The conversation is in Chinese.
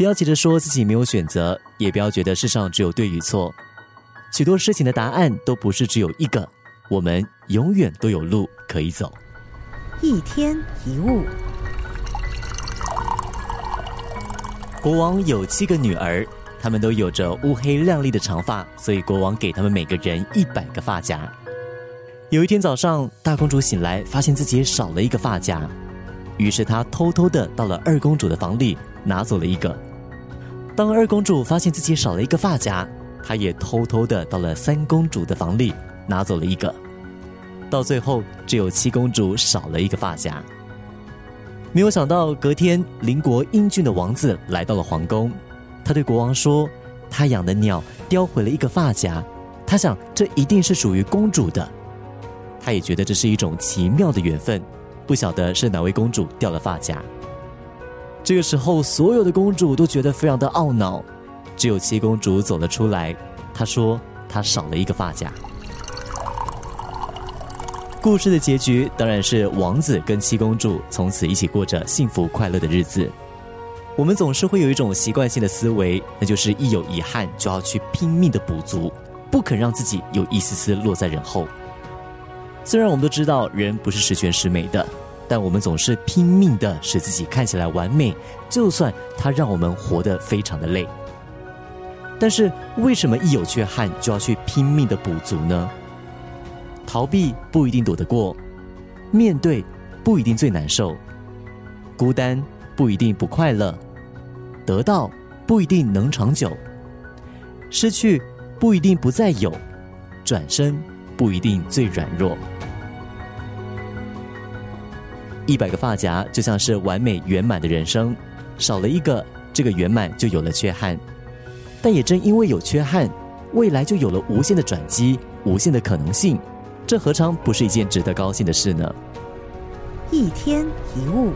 不要急着说自己没有选择，也不要觉得世上只有对与错。许多事情的答案都不是只有一个，我们永远都有路可以走。一天一物。国王有七个女儿，她们都有着乌黑亮丽的长发，所以国王给她们每个人一百个发夹。有一天早上，大公主醒来，发现自己少了一个发夹，于是她偷偷的到了二公主的房里，拿走了一个。当二公主发现自己少了一个发夹，她也偷偷的到了三公主的房里，拿走了一个。到最后，只有七公主少了一个发夹。没有想到，隔天邻国英俊的王子来到了皇宫。他对国王说：“他养的鸟叼回了一个发夹，他想这一定是属于公主的。他也觉得这是一种奇妙的缘分，不晓得是哪位公主掉了发夹。”这个时候，所有的公主都觉得非常的懊恼，只有七公主走了出来。她说：“她少了一个发夹。”故事的结局当然是王子跟七公主从此一起过着幸福快乐的日子。我们总是会有一种习惯性的思维，那就是一有遗憾就要去拼命的补足，不肯让自己有一丝丝落在人后。虽然我们都知道人不是十全十美的，但我们总是拼命的使自己看起来完美，就算它让我们活得非常的累。但是为什么一有缺憾就要去拼命的补足呢？逃避不一定躲得过，面对不一定最难受，孤单不一定不快乐，得到不一定能长久，失去不一定不再有，转身不一定最软弱。一百个发夹就像是完美圆满的人生，少了一个，这个圆满就有了缺憾。但也正因为有缺憾，未来就有了无限的转机，无限的可能性。这何尝不是一件值得高兴的事呢？一天一物。